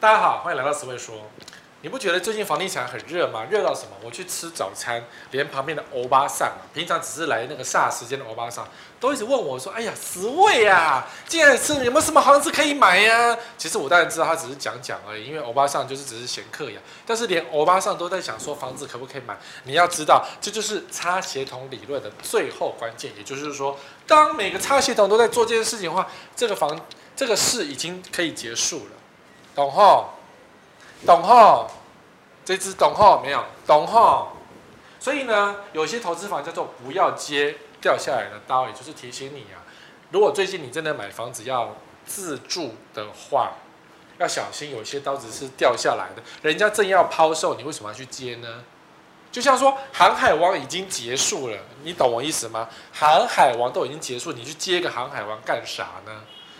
大家好，欢迎来到十位说。你不觉得最近房地产很热吗？热到什么？我去吃早餐，连旁边的欧巴桑，平常只是来那个霎时间的欧巴桑，都一直问我说：“哎呀，十位啊，进来吃，有没有什么房子可以买呀？”其实我当然知道他只是讲讲而已，因为欧巴桑就是只是闲客呀。但是连欧巴桑都在想说房子可不可以买，你要知道，这就是差协同理论的最后关键。也就是说，当每个差协同都在做这件事情的话，这个房这个事已经可以结束了，懂吼？懂吼？这只懂吼没有？懂吼？所以呢，有些投资房叫做不要接掉下来的刀，也就是提醒你啊，如果最近你真的买房子要自住的话，要小心，有些刀子是掉下来的。人家正要抛售，你为什么要去接呢？就像说航海王已经结束了，你懂我意思吗？航海王都已经结束，你去接一个航海王干啥呢？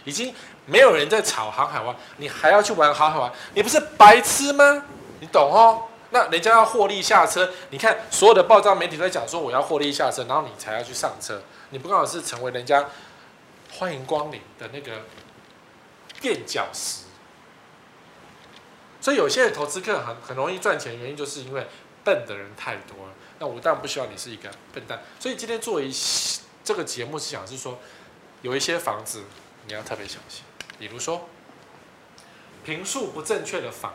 已经没有人在炒航海王，你还要去玩航海王，你不是白痴吗？你懂哦？那人家要获利下车，你看所有的报章媒体都在讲说我要获利下车，然后你才要去上车，你不刚好是成为人家欢迎光临的那个垫脚石？所以有些投资客很很容易赚钱，原因就是因为笨的人太多了。那我当然不希望你是一个笨蛋，所以今天做一这个节目是想是说，有一些房子。你要特别小心，比如说，平数不正确的房，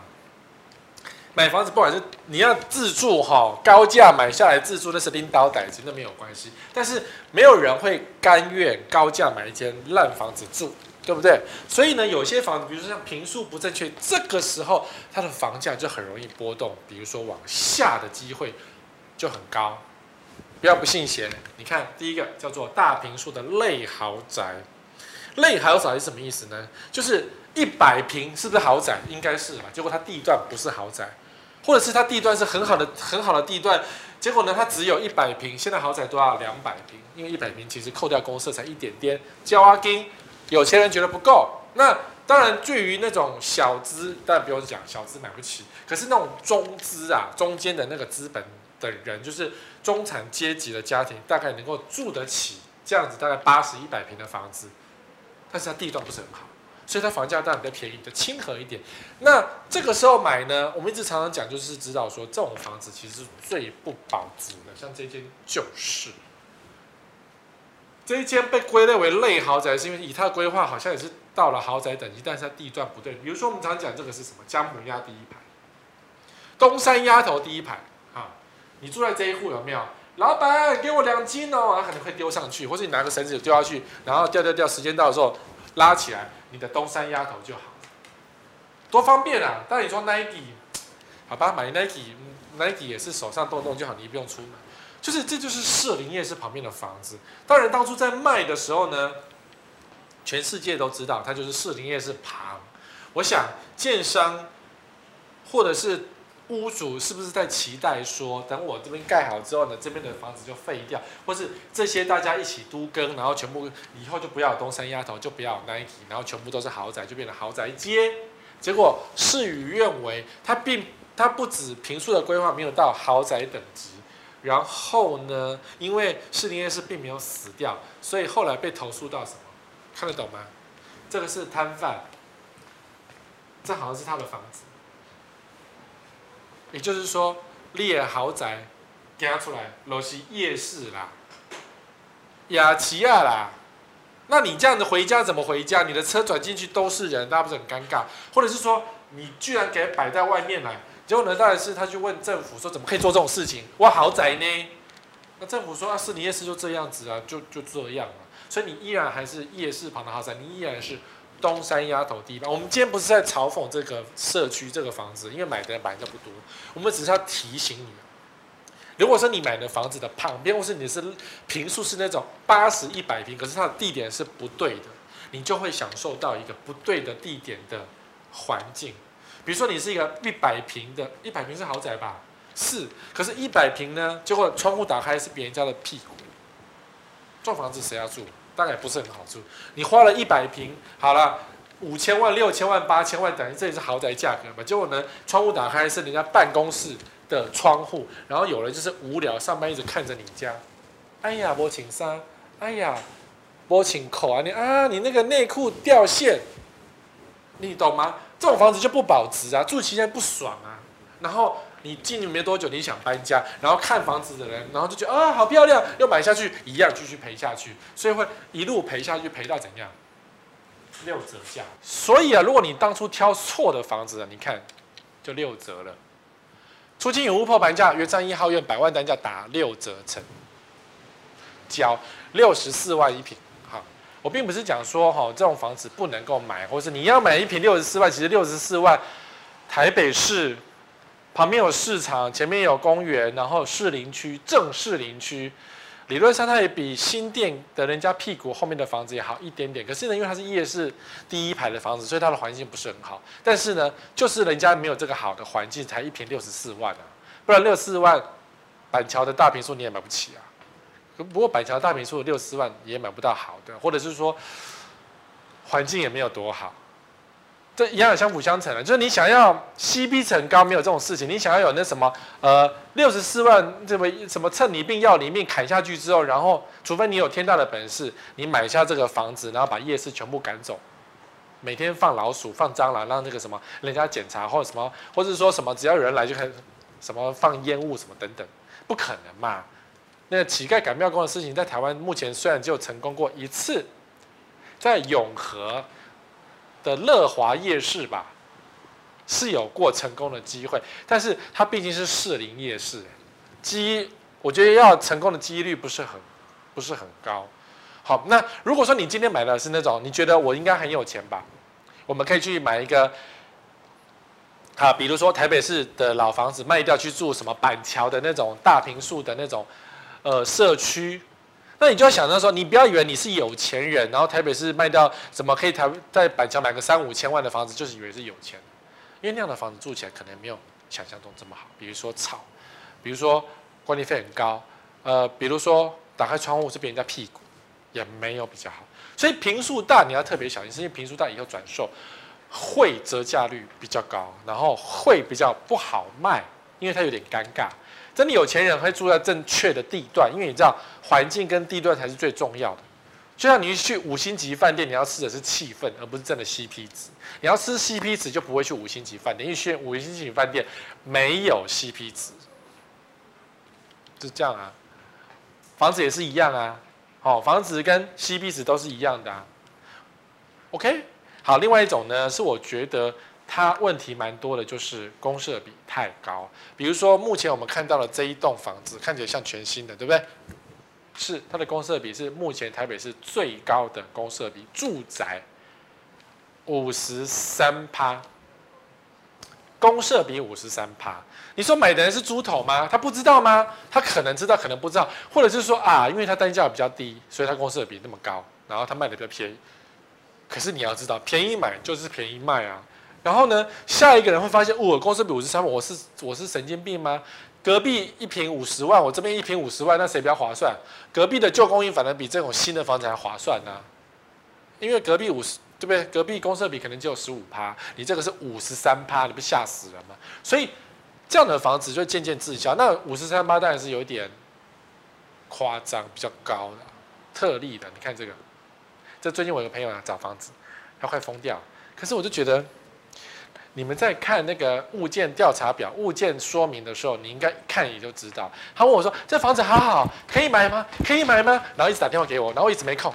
买房子不管是你要自住哈，高价买下来自住那是拎刀歹子，那没有关系。但是没有人会甘愿高价买一间烂房子住，对不对？所以呢，有些房子，比如说像平数不正确，这个时候它的房价就很容易波动，比如说往下的机会就很高。不要不信邪，你看第一个叫做大平数的类豪宅。类豪宅是什么意思呢？就是一百平是不是豪宅？应该是吧。结果它地段不是豪宅，或者是它地段是很好的很好的地段，结果呢，它只有一百平。现在豪宅都要两百平，因为一百平其实扣掉公设才一点点。交押金，有钱人觉得不够。那当然，对于那种小资，当然不用讲，小资买不起。可是那种中资啊，中间的那个资本的人，就是中产阶级的家庭，大概能够住得起这样子，大概八十一百平的房子。但是它地段不是很好，所以它房价当然比较便宜，就亲和一点。那这个时候买呢，我们一直常常讲，就是知道说这种房子其实是最不保值的。像这间就是，这一间被归类为类豪宅，是因为以它的规划好像也是到了豪宅等级，但是它地段不对。比如说我们常讲这个是什么？江母鸭第一排，东山鸭头第一排啊，你住在这一户有没有？老板，给我两斤哦，他可能会丢上去，或者你拿个绳子丢下去，然后掉掉掉，时间到的时候拉起来，你的东山鸭头就好，多方便啊！但你说 Nike，好吧，买 Nike，Nike 也是手上动动就好，你不用出门。就是这就是士林夜市旁边的房子。当然当初在卖的时候呢，全世界都知道它就是士林夜市旁。我想建商或者是。屋主是不是在期待说，等我这边盖好之后呢，这边的房子就废掉，或是这些大家一起都更，然后全部以后就不要东山丫头，就不要 Nike，然后全部都是豪宅，就变成豪宅街。结果事与愿违，它并它不止平数的规划没有到豪宅等级，然后呢，因为士林夜市并没有死掉，所以后来被投诉到什么？看得懂吗？这个是摊贩，这好像是他的房子。也就是说，列豪宅，加出来都是夜市啦，雅齐亚啦，那你这样子回家怎么回家？你的车转进去都是人，那不是很尴尬？或者是说，你居然给摆在外面来，结果呢，当然是他去问政府说，怎么可以做这种事情？哇，豪宅呢？那政府说啊，是你夜市就这样子啊，就就这样啊，所以你依然还是夜市旁的豪宅，你依然是。东山丫头地方，我们今天不是在嘲讽这个社区这个房子，因为买的人本来就不多。我们只是要提醒你，如果说你买的房子的旁边，或是你是平数是那种八十一百平，可是它的地点是不对的，你就会享受到一个不对的地点的环境。比如说你是一个一百平的，一百平是豪宅吧？是，可是，一百平呢，结果窗户打开是别人家的屁股，这房子谁要住？大概不是很好住。你花了一百平，好了，五千万、六千万、八千万，等于这也是豪宅价格嘛？结果呢，窗户打开是人家办公室的窗户，然后有人就是无聊上班一直看着你家。哎呀，波情纱，哎呀，波情口啊，你啊，你那个内裤掉线，你懂吗？这种房子就不保值啊，住期间不爽啊。然后你进去没多久，你想搬家，然后看房子的人，然后就觉得啊好漂亮，又买下去，一样继续赔下去，所以会一路赔下去，赔到怎样？六折价。所以啊，如果你当初挑错的房子，你看就六折了。出金有屋破盘价，圆山一号院百万单价打六折成交六十四万一平。好，我并不是讲说哈这种房子不能够买，或是你要买一平六十四万，其实六十四万台北市。旁边有市场，前面有公园，然后士林区正士林区，理论上它也比新店的人家屁股后面的房子也好一点点。可是呢，因为它是夜市第一排的房子，所以它的环境不是很好。但是呢，就是人家没有这个好的环境，才一平六十四万啊，不然六十四万，板桥的大坪数你也买不起啊。不过板桥大坪数六十四万也买不到好的，或者是说环境也没有多好。这一样相辅相成的，就是你想要 CP 值高，没有这种事情。你想要有那什么，呃，六十四万这么什么趁你病要你命砍下去之后，然后除非你有天大的本事，你买下这个房子，然后把夜市全部赶走，每天放老鼠、放蟑螂，让那个什么人家检查或者什么，或者说什么只要有人来就开始什么放烟雾什么等等，不可能嘛。那乞丐赶庙公的事情，在台湾目前虽然只有成功过一次，在永和。的乐华夜市吧，是有过成功的机会，但是它毕竟是士林夜市，机我觉得要成功的几率不是很不是很高。好，那如果说你今天买的是那种，你觉得我应该很有钱吧？我们可以去买一个，啊，比如说台北市的老房子卖掉去住什么板桥的那种大坪数的那种呃社区。那你就要想到说，你不要以为你是有钱人，然后台北市卖掉怎么可以台在板桥买个三五千万的房子，就是以为是有钱，因为那样的房子住起来可能没有想象中这么好。比如说吵，比如说管理费很高，呃，比如说打开窗户是别人家屁股，也没有比较好。所以坪数大你要特别小心，是因为坪数大以后转售会折价率比较高，然后会比较不好卖，因为它有点尴尬。真的有钱人会住在正确的地段，因为你知道环境跟地段才是最重要的。就像你去五星级饭店，你要吃的是气氛，而不是真的 CP 值。你要吃 CP 值，就不会去五星级饭店，因为去五星级饭店没有 CP 值，就这样啊。房子也是一样啊，好，房子跟 CP 值都是一样的啊。OK，好，另外一种呢，是我觉得。它问题蛮多的，就是公设比太高。比如说，目前我们看到的这一栋房子，看起来像全新的，对不对？是，它的公设比是目前台北市最高的公设比，住宅五十三趴，公设比五十三趴。你说买的人是猪头吗？他不知道吗？他可能知道，可能不知道，或者是说啊，因为它单价比较低，所以它公设比那么高，然后它卖的比较便宜。可是你要知道，便宜买就是便宜卖啊。然后呢，下一个人会发现，我、公设比五十三，我是我是神经病吗？隔壁一平五十万，我这边一平五十万，那谁比较划算？隔壁的旧公寓反而比这种新的房子还划算呢、因为隔壁五十，对不对？隔壁公设比可能只有十五趴，你这个是五十三趴，你不吓死人吗？所以这样的房子就渐渐滞销。那五十三趴当然是有一点夸张，比较高的特例的。你看这个，这最近我有个朋友啊找房子，他快疯掉，可是我就觉得。你们在看那个物件调查表、物件说明的时候，你应该看也就知道。他问我说：“这房子好好，可以买吗？可以买吗？”然后一直打电话给我，然后一直没空。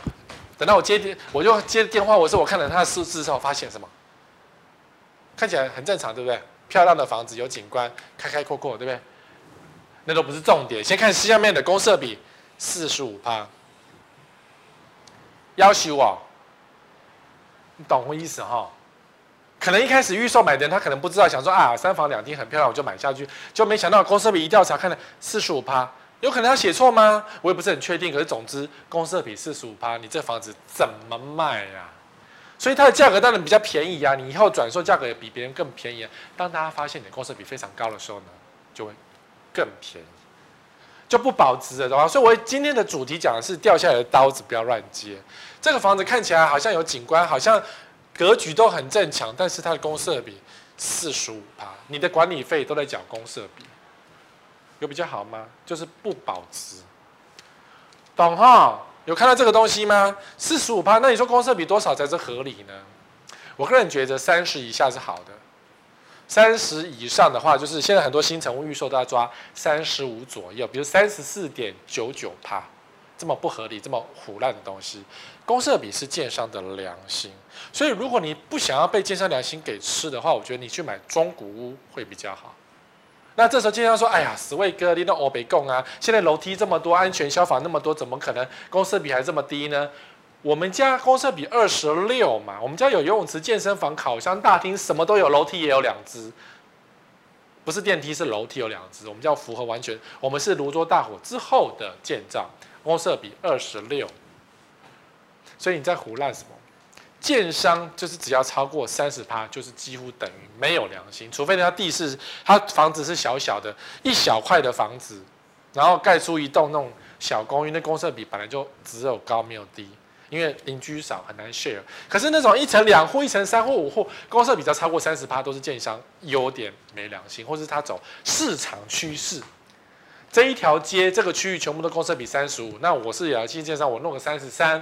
等到我接电，我就接电话。我说：“我看了他的数字之后，发现什么？看起来很正常，对不对？漂亮的房子，有景观，开开阔阔，对不对？那都不是重点。先看下面的公设比，四十五趴。要求我，你懂我意思哈？”可能一开始预售买的人，他可能不知道，想说啊，三房两厅很漂亮，我就买下去，就没想到公设比一调查，看了四十五趴，有可能他写错吗？我也不是很确定。可是总之，公设比四十五趴，你这房子怎么卖呀、啊？所以它的价格当然比较便宜啊，你以后转售价格也比别人更便宜、啊。当大家发现你的公设比非常高的时候呢，就会更便宜，就不保值了，懂吗？所以我今天的主题讲的是掉下来的刀子不要乱接。这个房子看起来好像有景观，好像。格局都很正常，但是它的公设比四十五趴，你的管理费都在缴公设比，有比较好吗？就是不保值，懂哈？有看到这个东西吗？四十五趴，那你说公设比多少才是合理呢？我个人觉得三十以下是好的，三十以上的话，就是现在很多新成屋预售都要抓三十五左右，比如三十四点九九趴，这么不合理、这么唬烂的东西，公设比是建商的良心，所以如果你不想要被建商良心给吃的话，我觉得你去买中古屋会比较好。那这时候建商说：“哎呀，死位哥，你到欧北共啊，现在楼梯这么多，安全消防那么多，怎么可能公设比还这么低呢？”我们家公设比二十六嘛，我们家有游泳池、健身房、烤箱、大厅，什么都有，楼梯也有两只，不是电梯，是楼梯有两只。我们叫符合完全，我们是芦洲大火之后的建造，公设比二十六，所以你在胡乱什么？建商就是只要超过三十趴，就是几乎等于没有良心，除非他地是他房子是小小的，一小块的房子，然后盖出一栋那种小公寓，那公设比本来就只有高没有低。因为邻居少，很难 share。可是那种一层两户、一层三户、五户，公设比较超过三十趴，都是建商有点没良心，或是他走市场趋势。这一条街这个区域全部都公设比三十五，那我是有新建商，我弄个三十三，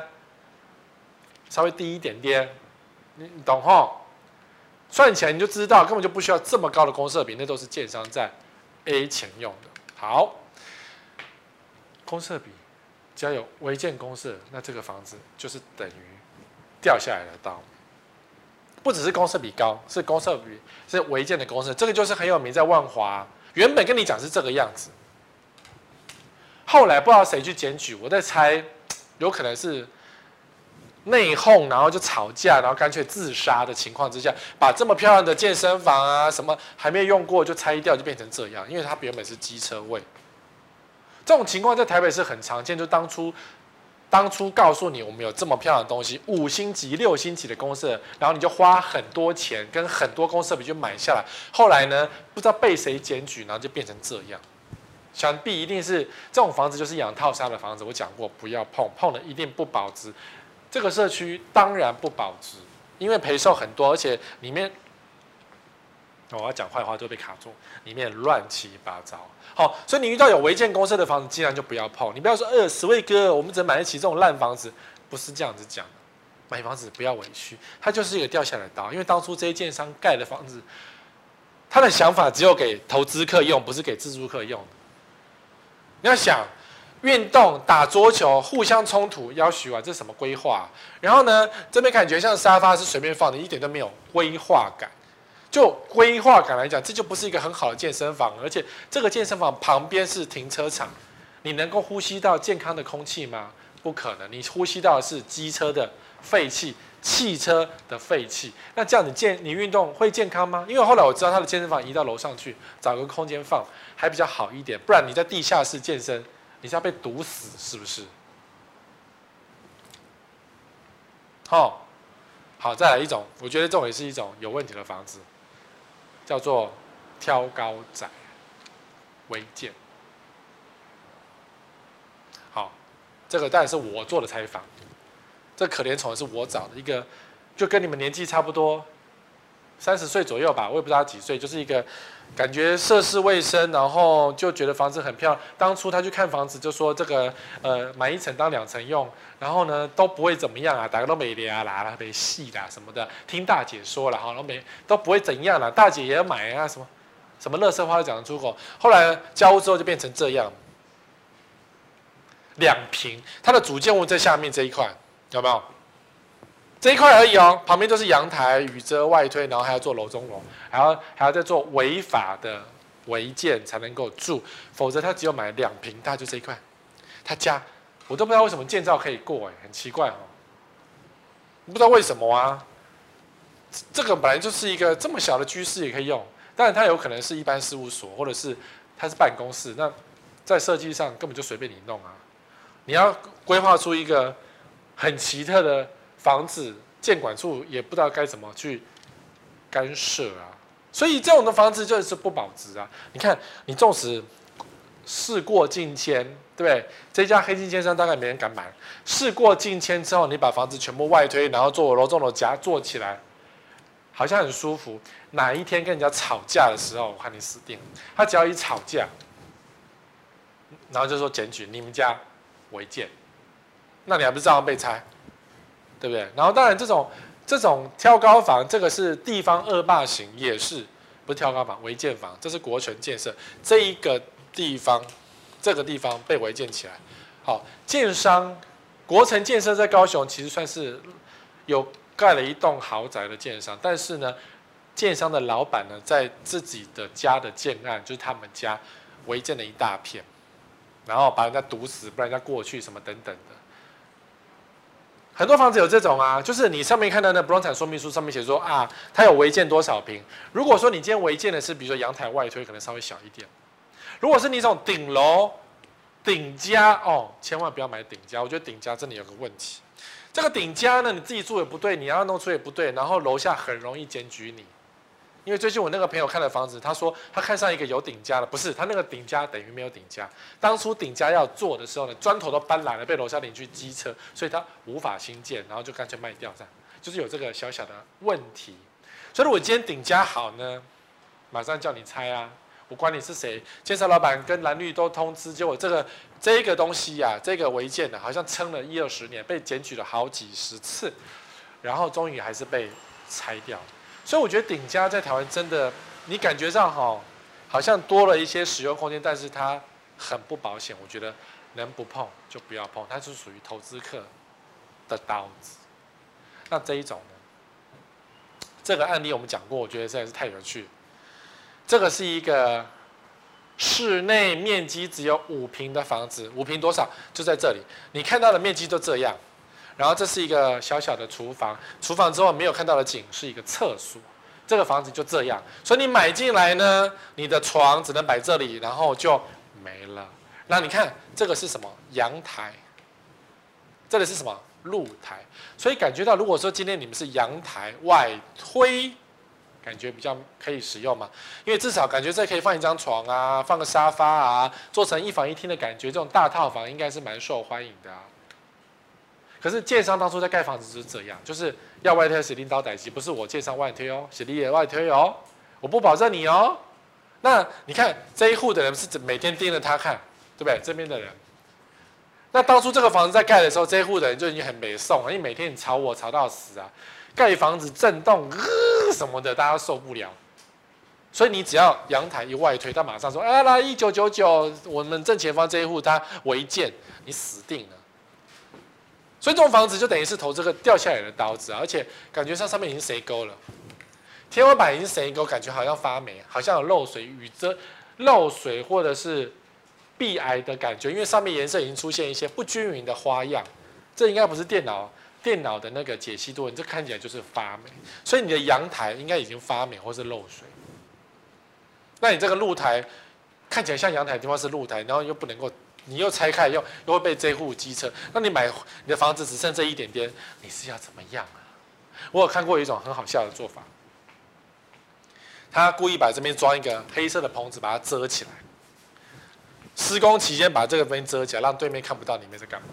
稍微低一点点，你你懂吼？算起来你就知道，根本就不需要这么高的公设比，那都是建商在 A 钱用的。好，公设比。只要有违建公设，那这个房子就是等于掉下来的刀。不只是公设比高，是公设比是违建的公设，这个就是很有名，在万华。原本跟你讲是这个样子，后来不知道谁去检举，我在猜，有可能是内讧，然后就吵架，然后干脆自杀的情况之下，把这么漂亮的健身房啊什么还没用过就拆掉，就变成这样，因为它原本是机车位。这种情况在台北是很常见，就当初，当初告诉你我们有这么漂亮的东西，五星级、六星级的公设，然后你就花很多钱跟很多公设比就买下来，后来呢，不知道被谁检举，然后就变成这样。想必一定是这种房子就是养套杀的房子，我讲过不要碰，碰了一定不保值。这个社区当然不保值，因为赔售很多，而且里面。我要讲坏话就被卡住，里面乱七八糟。好，所以你遇到有违建公社的房子，尽量就不要碰。你不要说，呃，十位哥，我们只能买得起这种烂房子，不是这样子讲的。买房子不要委屈，它就是一个掉下来的刀。因为当初这些建商盖的房子，他的想法只有给投资客用，不是给自住客用。你要想，运动、打桌球、互相冲突，要许啊，这什么规划？然后呢，这边感觉像沙发是随便放的，一点都没有规划感。就规划感来讲，这就不是一个很好的健身房，而且这个健身房旁边是停车场，你能够呼吸到健康的空气吗？不可能，你呼吸到的是机车的废气、汽车的废气。那这样你健你运动会健康吗？因为后来我知道他的健身房移到楼上去，找个空间放还比较好一点，不然你在地下室健身，你是要被毒死是不是？好，好，再来一种，我觉得这种也是一种有问题的房子。叫做挑高宅违建，好，这个当然是我做的采访，这可怜虫是我找的一个，就跟你们年纪差不多，三十岁左右吧，我也不知道几岁，就是一个感觉涉世未深，然后就觉得房子很漂亮。当初他去看房子，就说这个呃买一层当两层用，然后呢都不会怎么样啊，大家都没脸啊，啦啦没戏啦什么的，听大姐说了哈，都没都不会怎样了，大姐也要买啊什么什么乐色话都讲得出口。后来交屋之后就变成这样，两平，它的主建物在下面这一块，有没有？这一块而已哦，旁边都是阳台、雨遮、外推，然后还要做楼中楼，还要还要再做违法的违建才能够住，否则他只有买两坪大就这一块，他家我都不知道为什么建造可以过哎，很奇怪哦，不知道为什么啊？这个本来就是一个这么小的居室也可以用，当然它有可能是一般事务所，或者是它是办公室，那在设计上根本就随便你弄啊，你要规划出一个很奇特的。房子建管处也不知道该怎么去干涉啊，所以这种的房子就是不保值啊。你看，你纵使事过境迁，对不对？这家黑金奸商大概没人敢买。事过境迁之后，你把房子全部外推，然后做楼中楼夹做起来，好像很舒服。哪一天跟人家吵架的时候，我看你死定了。他只要一吵架，然后就说检举你们家违建，那你还不是照样被拆？对不对？然后当然，这种这种挑高房，这个是地方恶霸型，也是不是挑高房，违建房，这是国权建设这一个地方，这个地方被违建起来。好，建商国城建设在高雄其实算是有盖了一栋豪宅的建商，但是呢，建商的老板呢，在自己的家的建案，就是他们家违建了一大片，然后把人家堵死，不然人家过去什么等等的。很多房子有这种啊，就是你上面看到那不动产说明书上面写说啊，它有违建多少平。如果说你今天违建的是比如说阳台外推，可能稍微小一点。如果是你这种顶楼、顶家哦，千万不要买顶家，我觉得顶家这里有个问题。这个顶家呢，你自己住也不对，你要弄出也不对，然后楼下很容易检举你。因为最近我那个朋友看的房子，他说他看上一个有顶加的，不是他那个顶加等于没有顶加。当初顶加要做的时候呢，砖头都搬来了，被楼下邻居机车，所以他无法新建，然后就干脆卖掉这样，就是有这个小小的问题。所以如果今天顶加好呢，马上叫你拆啊，我管你是谁，建设老板跟蓝绿都通知，结果这个这个东西呀、啊，这个违建的，好像撑了一二十年，被检举了好几十次，然后终于还是被拆掉。所以我觉得顶加在台湾真的，你感觉上哈，好像多了一些使用空间，但是它很不保险。我觉得能不碰就不要碰，它是属于投资客的刀子。那这一种呢？这个案例我们讲过，我觉得实在是太有趣。这个是一个室内面积只有五平的房子，五平多少？就在这里，你看到的面积就这样。然后这是一个小小的厨房，厨房之后没有看到的景是一个厕所，这个房子就这样，所以你买进来呢，你的床只能摆这里，然后就没了。那你看这个是什么？阳台，这里是什么？露台。所以感觉到，如果说今天你们是阳台外推，感觉比较可以使用嘛，因为至少感觉这可以放一张床啊，放个沙发啊，做成一房一厅的感觉，这种大套房应该是蛮受欢迎的啊。可是建商当初在盖房子就是这样，就是要外推，是领导代志，不是我建商外推哦，是你也外推哦，我不保证你哦。那你看这一户的人是每天盯着他看，对不对？这边的人，那当初这个房子在盖的时候，这一户的人就已经很没送了，因为每天你吵我吵到死啊，盖房子震动呃什么的，大家受不了。所以你只要阳台一外推，他马上说：“啊，来一九九九，我们正前方这一户他违建，你死定了。”所以这种房子就等于是投这个掉下来的刀子，而且感觉上上面已经谁沟了，天花板已经谁沟，感觉好像发霉，好像有漏水、雨遮、漏水或者是壁癌的感觉，因为上面颜色已经出现一些不均匀的花样。这应该不是电脑电脑的那个解析度，你这看起来就是发霉。所以你的阳台应该已经发霉或是漏水。那你这个露台看起来像阳台的地方是露台，然后又不能够。你又拆开，又又会被这户机车。那你买你的房子只剩这一点点，你是要怎么样啊？我有看过一种很好笑的做法，他故意把这边装一个黑色的棚子，把它遮起来。施工期间把这个边遮起来，让对面看不到里面在干嘛，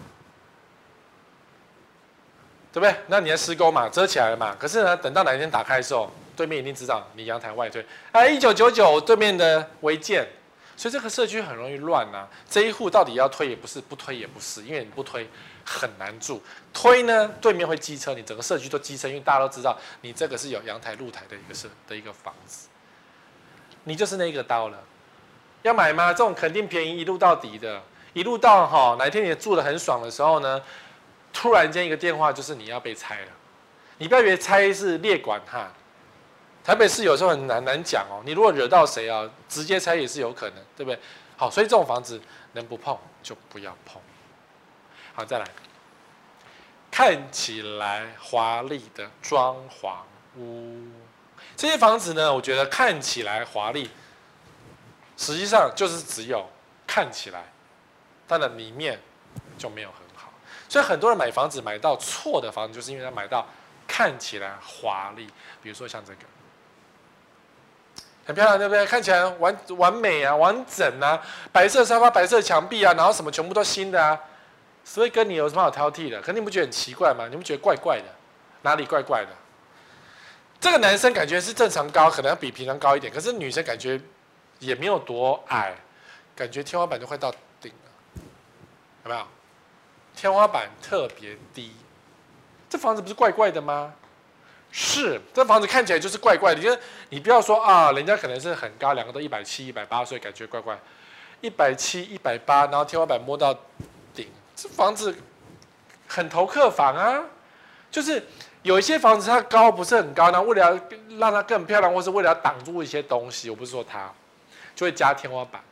对不对？那你在施工嘛，遮起来了嘛。可是呢，等到哪一天打开的时候，对面一定知道你阳台外推。哎，一九九九对面的违建。所以这个社区很容易乱啊！这一户到底要推也不是，不推也不是，因为你不推很难住。推呢，对面会机车，你整个社区都机车，因为大家都知道你这个是有阳台、露台的一个社的一个房子，你就是那个刀了。要买吗？这种肯定便宜，一路到底的，一路到哈，哪一天你住得很爽的时候呢？突然间一个电话就是你要被拆了，你不要以为拆是列管哈。台北市有时候很难难讲哦，你如果惹到谁啊，直接拆也是有可能，对不对？好，所以这种房子能不碰就不要碰。好，再来，看起来华丽的装潢屋，这些房子呢，我觉得看起来华丽，实际上就是只有看起来，它的里面就没有很好。所以很多人买房子买到错的房子，就是因为他买到看起来华丽，比如说像这个。很漂亮，对不对？看起来完完美啊，完整啊，白色沙发、白色墙壁啊，然后什么全部都新的啊，所以跟你有什么好挑剔的？肯定不觉得很奇怪吗？你们觉得怪怪的？哪里怪怪的？这个男生感觉是正常高，可能要比平常高一点，可是女生感觉也没有多矮，感觉天花板就快到顶了，有没有？天花板特别低，这房子不是怪怪的吗？是，这房子看起来就是怪怪的。你你不要说啊，人家可能是很高，两个都一百七、一百八，所以感觉怪怪。一百七、一百八，然后天花板摸到顶，这房子很投客房啊。就是有一些房子它高不是很高，那为了让它更漂亮，或是为了要挡住一些东西，我不是说它，就会加天花板，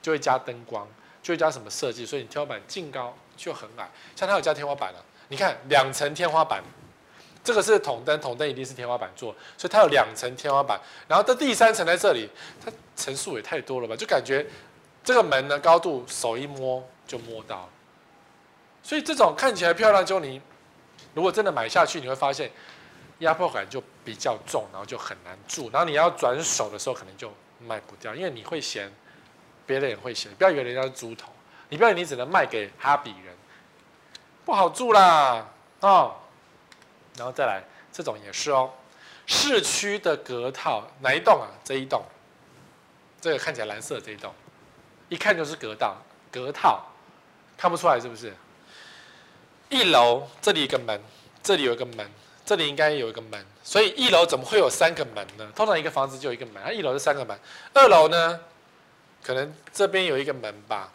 就会加灯光，就会加什么设计，所以你天花板净高就很矮。像它有加天花板了，你看两层天花板。这个是筒灯，筒灯一定是天花板做，所以它有两层天花板，然后这第三层在这里，它层数也太多了吧？就感觉这个门的高度手一摸就摸到，所以这种看起来漂亮，就你如果真的买下去，你会发现压迫感就比较重，然后就很难住，然后你要转手的时候可能就卖不掉，因为你会嫌，别人也会嫌，不要以为人家是猪头，你不要你只能卖给哈比人，不好住啦，哦。然后再来，这种也是哦，市区的隔套哪一栋啊？这一栋，这个看起来蓝色这一栋，一看就是隔道隔套，看不出来是不是？一楼这里一个门，这里有一个门，这里应该有一个门，所以一楼怎么会有三个门呢？通常一个房子就有一个门，它一楼是三个门，二楼呢，可能这边有一个门吧。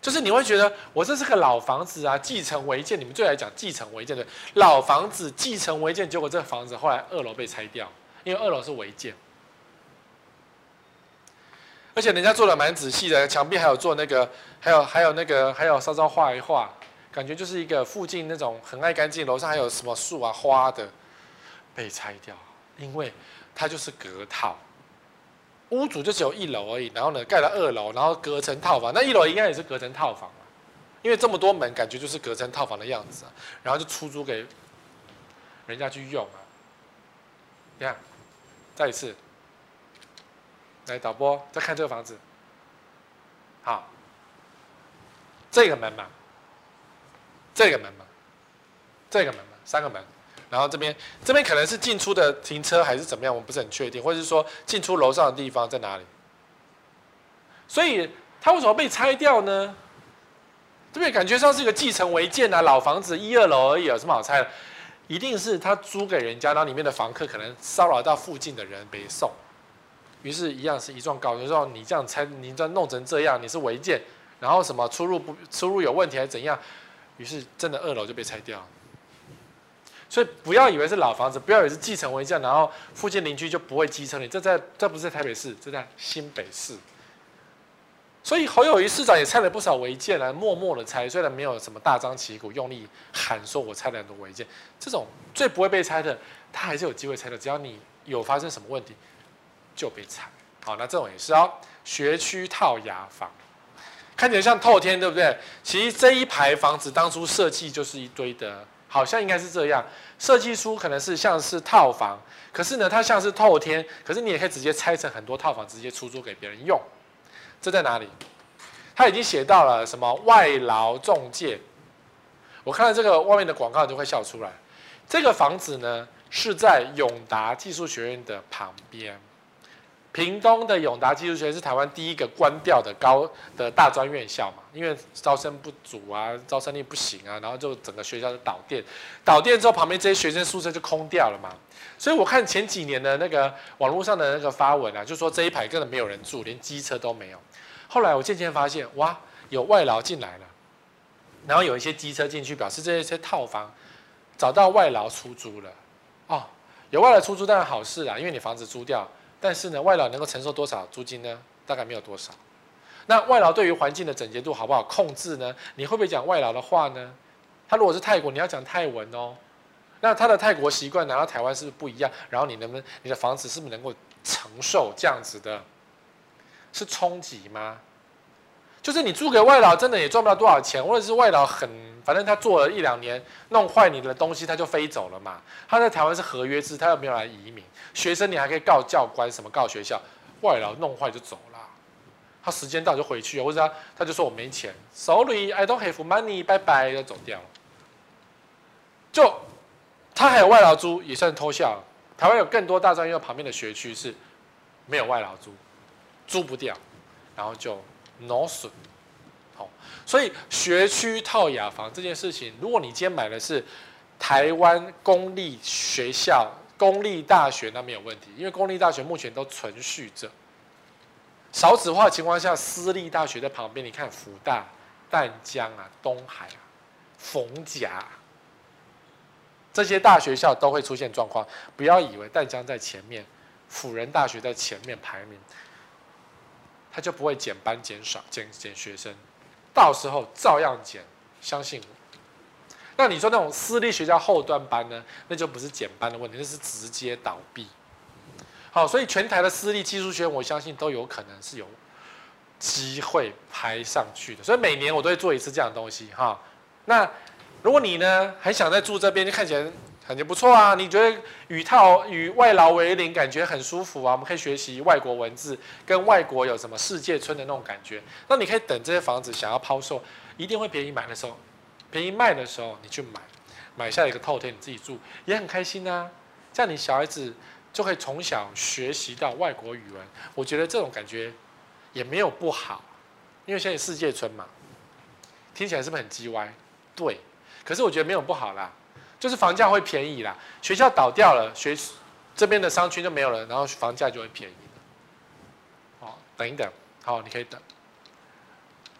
就是你会觉得我这是个老房子啊，继承违建。你们最爱讲继承违建的老房子，继承违建，结果这个房子后来二楼被拆掉，因为二楼是违建，而且人家做的蛮仔细的，墙壁还有做那个，还有还有那个，还有稍稍画一画，感觉就是一个附近那种很爱干净，楼上还有什么树啊花的，被拆掉，因为它就是隔套。屋主就只有一楼而已，然后呢，盖了二楼，然后隔成套房。那一楼应该也是隔成套房，因为这么多门，感觉就是隔成套房的样子啊。然后就出租给人家去用啊。你看，再一次，来导播再看这个房子，好，这个门嘛，这个门嘛，这个门嘛，三个门。然后这边这边可能是进出的停车还是怎么样，我们不是很确定，或者是说进出楼上的地方在哪里？所以它为什么被拆掉呢？这边？感觉上是一个继承违建啊，老房子一二楼而已，有什么好拆的？一定是他租给人家，然后里面的房客可能骚扰到附近的人，被送。于是，一样是一状告，就说你这样拆，你这样弄成这样，你是违建，然后什么出入不出入有问题还是怎样？于是真的二楼就被拆掉。所以不要以为是老房子，不要以为是继承违建，然后附近邻居就不会机车你。这在这不是在台北市，这在新北市。所以侯友宜市长也拆了不少违建来，默默的拆，虽然没有什么大张旗鼓用力喊说我拆了很多违建，这种最不会被拆的，他还是有机会拆的。只要你有发生什么问题，就被拆。好，那这种也是哦，学区套牙房，看起来像透天，对不对？其实这一排房子当初设计就是一堆的。好像应该是这样，设计书可能是像是套房，可是呢，它像是透天，可是你也可以直接拆成很多套房，直接出租给别人用。这在哪里？他已经写到了什么外劳中介。我看到这个外面的广告就会笑出来。这个房子呢是在永达技术学院的旁边。屏东的永达技术学院是台湾第一个关掉的高的大专院校嘛，因为招生不足啊，招生力不行啊，然后就整个学校就倒电，倒电之后旁边这些学生宿舍就空掉了嘛。所以我看前几年的那个网络上的那个发文啊，就说这一排根本没有人住，连机车都没有。后来我渐渐发现，哇，有外劳进来了，然后有一些机车进去，表示这些套房找到外劳出租了。哦，有外劳出租当然好事啊，因为你房子租掉。但是呢，外劳能够承受多少租金呢？大概没有多少。那外劳对于环境的整洁度好不好控制呢？你会不会讲外劳的话呢？他如果是泰国，你要讲泰文哦。那他的泰国习惯拿到台湾是不是不一样？然后你能不能，你的房子是不是能够承受这样子的？是冲击吗？就是你租给外劳，真的也赚不到多少钱，或者是外劳很，反正他做了一两年，弄坏你的东西，他就飞走了嘛。他在台湾是合约制，他又没有来移民。学生你还可以告教官，什么告学校，外劳弄坏就走了，他时间到就回去，或者他他就说我没钱，Sorry, I don't have money，拜拜就走掉了。就他还有外劳租，也算偷笑。台湾有更多大专院旁边的学区是没有外劳租，租不掉，然后就挪损。好，所以学区套雅房这件事情，如果你今天买的是台湾公立学校、公立大学那没有问题，因为公立大学目前都存续着。少子化的情况下，私立大学在旁边，你看辅大、淡江啊、东海啊、逢甲这些大学校都会出现状况。不要以为淡江在前面，辅仁大学在前面排名，他就不会减班减少、减减学生，到时候照样减，相信我。那你说那种私立学校后端班呢？那就不是减班的问题，那是直接倒闭。好，所以全台的私立技术学院，我相信都有可能是有机会排上去的。所以每年我都会做一次这样的东西哈。那如果你呢还想再住这边，就看起来感觉不错啊。你觉得与套与外劳为邻，感觉很舒服啊。我们可以学习外国文字，跟外国有什么世界村的那种感觉。那你可以等这些房子想要抛售，一定会便宜买的时候。便宜卖的时候，你去买，买下一个透天，你自己住也很开心啊。这样你小孩子就可以从小学习到外国语文，我觉得这种感觉也没有不好，因为现在世界村嘛，听起来是不是很鸡歪？对，可是我觉得没有不好啦，就是房价会便宜啦。学校倒掉了，学这边的商圈就没有了，然后房价就会便宜。好，等一等，好，你可以等，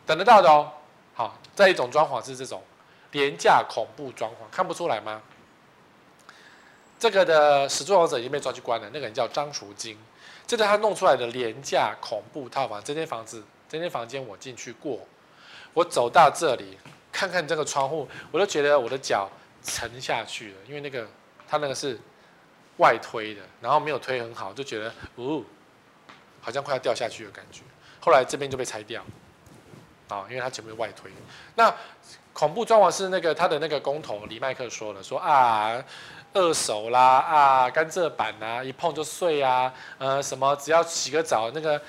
等得到的哦。好，再一种装潢是这种。廉价恐怖装潢，看不出来吗？这个的始作俑者已经被抓去关了，那个人叫张淑金。这是他弄出来的廉价恐怖套房。这间房子，这间房间我进去过，我走到这里，看看这个窗户，我都觉得我的脚沉下去了，因为那个他那个是外推的，然后没有推很好，就觉得哦，好像快要掉下去的感觉。后来这边就被拆掉，啊，因为它前面外推。那恐怖装潢是那个他的那个工头李麦克说了，说啊，二手啦啊，甘蔗板啊，一碰就碎啊，呃，什么只要洗个澡，那个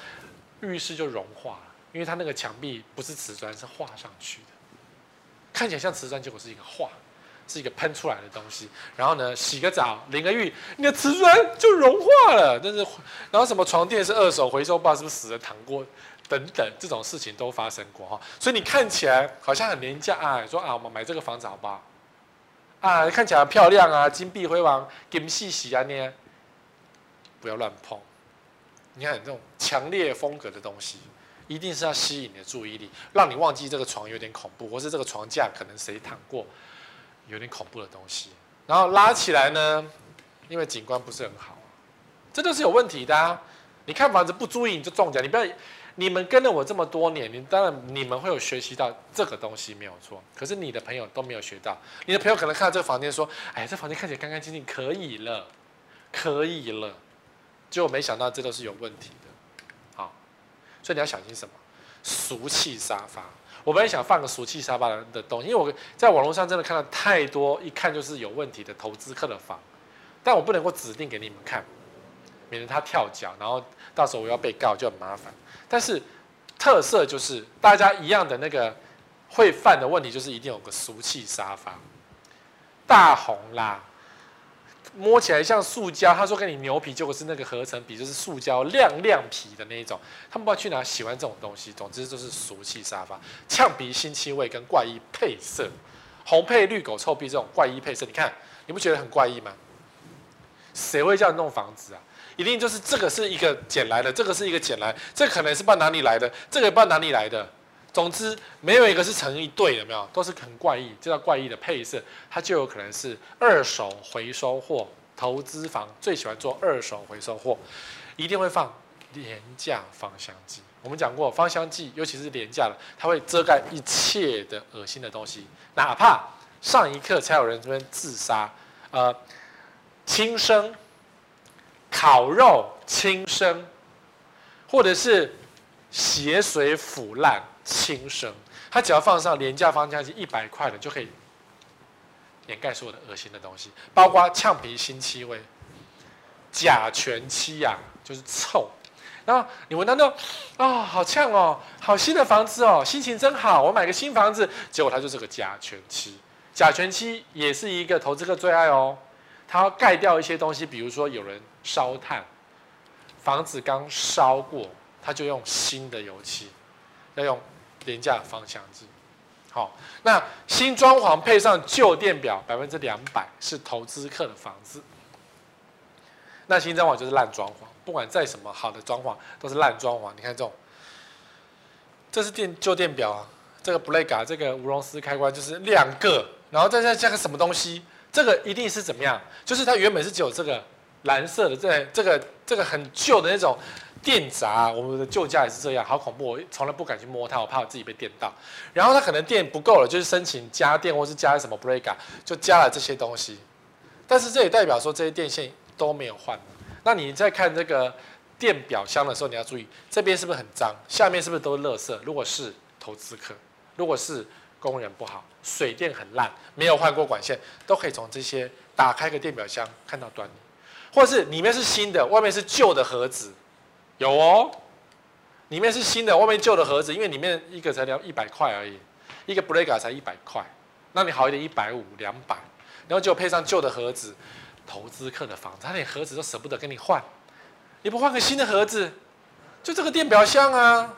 浴室就融化了，因为他那个墙壁不是瓷砖，是画上去的，看起来像瓷砖，结果是一个画，是一个喷出来的东西。然后呢，洗个澡，淋个浴，你的瓷砖就融化了。但是，然后什么床垫是二手回收，不知道是不是死了躺过。等等，这种事情都发生过哈，所以你看起来好像很廉价啊，说啊，我们买这个房子好不好？啊，看起来漂亮啊，金碧辉煌，金细细啊呢，不要乱碰。你看这种强烈风格的东西，一定是要吸引你的注意力，让你忘记这个床有点恐怖，或是这个床架可能谁躺过，有点恐怖的东西。然后拉起来呢，因为景观不是很好，这都是有问题的啊。你看房子不注意你就中奖，你不要。你们跟了我这么多年，你当然你们会有学习到这个东西没有错，可是你的朋友都没有学到。你的朋友可能看到这个房间说：“哎，这房间看起来干干净净，可以了，可以了。”结果没想到这都是有问题的。好，所以你要小心什么？俗气沙发。我本来想放个俗气沙发的的东西，因为我在网络上真的看到太多一看就是有问题的投资客的房，但我不能够指定给你们看，免得他跳脚，然后到时候我要被告就很麻烦。但是特色就是大家一样的那个会犯的问题，就是一定有个俗气沙发，大红啦，摸起来像塑胶。他说跟你牛皮，结果是那个合成皮，就是塑胶亮亮皮的那一种。他们不知道去哪喜欢这种东西。总之就是俗气沙发，呛鼻腥气味跟怪异配色，红配绿狗臭屁这种怪异配色，你看你不觉得很怪异吗？谁会叫你弄房子啊？一定就是这个是一个捡来的，这个是一个捡来，这可能是不知道哪里来的，这个也不知道哪里来的。总之，没有一个是成一对的，没有？都是很怪异，这叫怪异的配色，它就有可能是二手回收货。投资房最喜欢做二手回收货，一定会放廉价芳香剂。我们讲过，芳香剂尤其是廉价的，它会遮盖一切的恶心的东西，哪怕上一刻才有人这边自杀，呃，轻生。烤肉轻生，或者是血水腐烂轻生，它只要放上廉价芳香剂一百块的，就可以掩盖所有的恶心的东西，包括呛鼻新气味、甲醛漆呀，就是臭。然后你闻到那啊、好呛哦，好新的房子哦，心情真好，我买个新房子，结果它就是个甲醛漆。甲醛漆也是一个投资客最爱哦，它要盖掉一些东西，比如说有人。烧炭，房子刚烧过，他就用新的油漆，要用廉价芳香剂。好，那新装潢配上旧电表，百分之两百是投资客的房子。那新装潢就是烂装潢，不管再什么好的装潢都是烂装潢。你看这种，这是电旧电表啊，这个布雷嘎这个吴荣斯开关就是两个，然后再再加个什么东西，这个一定是怎么样？就是它原本是只有这个蓝色的，这这个这个很旧的那种。电闸，我们的旧家也是这样，好恐怖！我从来不敢去摸它，我怕我自己被电到。然后它可能电不够了，就是申请加电，或是加什么 breaker，就加了这些东西。但是这也代表说这些电线都没有换。那你在看这个电表箱的时候，你要注意这边是不是很脏，下面是不是都是垃圾？如果是投资客，如果是工人不好，水电很烂，没有换过管线，都可以从这些打开个电表箱看到端倪。或是里面是新的，外面是旧的盒子。有哦，里面是新的，外面旧的盒子，因为里面一个才两一百块而已，一个 Breaker 才一百块，那你好一点一百五两百，然后就配上旧的盒子，投资客的房子，他连盒子都舍不得跟你换，你不换个新的盒子，就这个电表箱啊，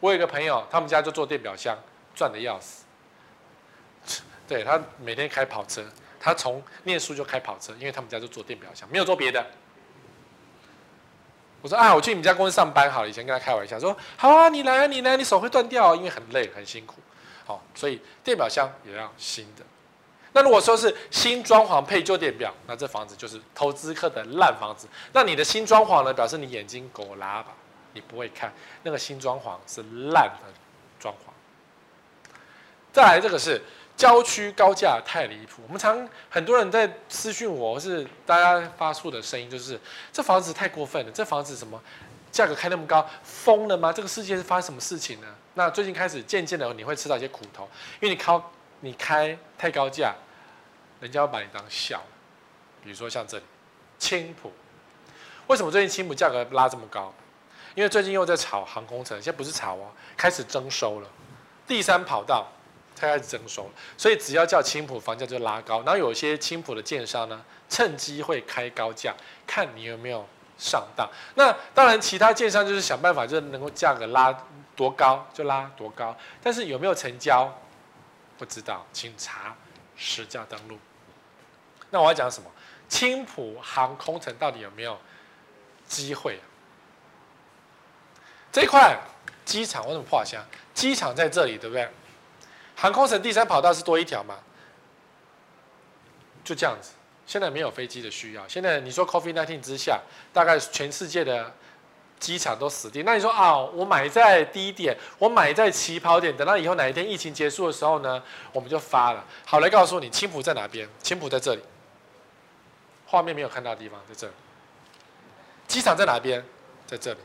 我有一个朋友，他们家就做电表箱，赚的要死，对，他每天开跑车，他从念书就开跑车，因为他们家就做电表箱，没有做别的。我说啊，我去你们家公司上班好了。以前跟他开玩笑说，好啊，你来啊，你来，你手会断掉，因为很累很辛苦。好，所以电表箱也要新的。那如果说是新装潢配旧电表，那这房子就是投资客的烂房子。那你的新装潢呢，表示你眼睛狗拉吧，你不会看那个新装潢是烂的装潢。再来这个是。郊区高价太离谱，我们常很多人在私讯我，是大家发出的声音就是这房子太过分了，这房子什么价格开那么高，疯了吗？这个世界是发生什么事情呢？那最近开始渐渐的你会吃到一些苦头，因为你开你开太高价，人家要把你当笑。比如说像这里青浦，为什么最近青浦价格拉这么高？因为最近又在炒航空城，现在不是炒哦，开始征收了第三跑道。开始征收，所以只要叫青浦房价就拉高。然后有些青浦的建商呢，趁机会开高价，看你有没有上当。那当然，其他建商就是想办法，就是能够价格拉多高就拉多高。但是有没有成交，不知道，请查实价登录。那我要讲什么？青浦航空城到底有没有机会？这一块机场为什么破箱？机场在这里，对不对？航空城第三跑道是多一条嘛？就这样子。现在没有飞机的需要。现在你说 COVID-19 之下，大概全世界的机场都死定。那你说啊，我买在低点，我买在起跑点，等到以后哪一天疫情结束的时候呢，我们就发了。好，来告诉你，青埔在哪边？青埔在这里。画面没有看到的地方在这里。机场在哪边？在这里。